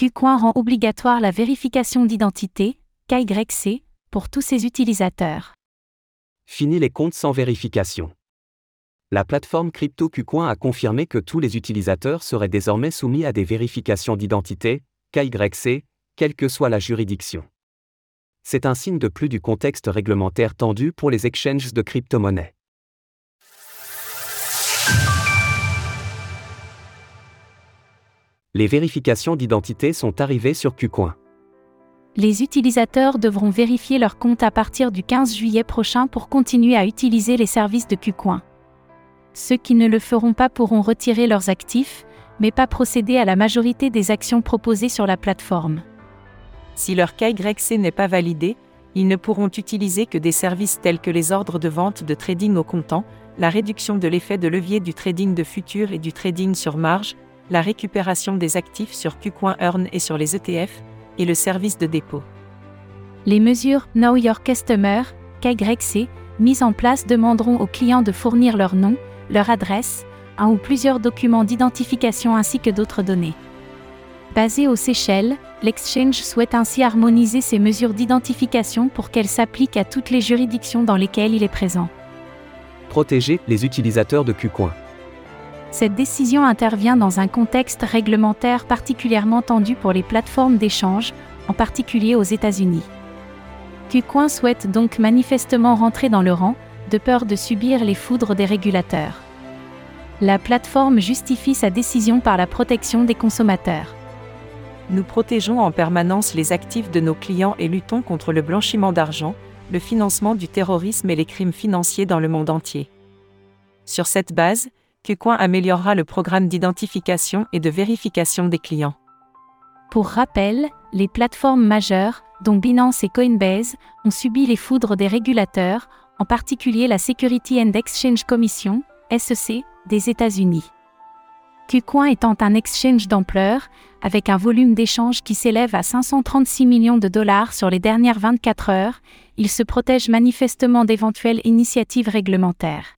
Qcoin rend obligatoire la vérification d'identité, KYC, pour tous ses utilisateurs. Fini les comptes sans vérification. La plateforme crypto Qcoin a confirmé que tous les utilisateurs seraient désormais soumis à des vérifications d'identité, KYC, quelle que soit la juridiction. C'est un signe de plus du contexte réglementaire tendu pour les exchanges de crypto-monnaies. Les vérifications d'identité sont arrivées sur Qcoin. Les utilisateurs devront vérifier leur compte à partir du 15 juillet prochain pour continuer à utiliser les services de Qcoin. Ceux qui ne le feront pas pourront retirer leurs actifs, mais pas procéder à la majorité des actions proposées sur la plateforme. Si leur KYC n'est pas validé, ils ne pourront utiliser que des services tels que les ordres de vente de trading au comptant, la réduction de l'effet de levier du trading de futur et du trading sur marge, la récupération des actifs sur Qcoin Earn et sur les ETF, et le service de dépôt. Les mesures Know Your Customer, KYC, mises en place demanderont aux clients de fournir leur nom, leur adresse, un ou plusieurs documents d'identification ainsi que d'autres données. Basé aux Seychelles, l'exchange souhaite ainsi harmoniser ces mesures d'identification pour qu'elles s'appliquent à toutes les juridictions dans lesquelles il est présent. Protéger les utilisateurs de Qcoin. Cette décision intervient dans un contexte réglementaire particulièrement tendu pour les plateformes d'échange, en particulier aux États-Unis. Qcoin souhaite donc manifestement rentrer dans le rang, de peur de subir les foudres des régulateurs. La plateforme justifie sa décision par la protection des consommateurs. Nous protégeons en permanence les actifs de nos clients et luttons contre le blanchiment d'argent, le financement du terrorisme et les crimes financiers dans le monde entier. Sur cette base, Qcoin améliorera le programme d'identification et de vérification des clients. Pour rappel, les plateformes majeures, dont Binance et Coinbase, ont subi les foudres des régulateurs, en particulier la Security and Exchange Commission, SEC, des États-Unis. Qcoin étant un exchange d'ampleur, avec un volume d'échange qui s'élève à 536 millions de dollars sur les dernières 24 heures, il se protège manifestement d'éventuelles initiatives réglementaires.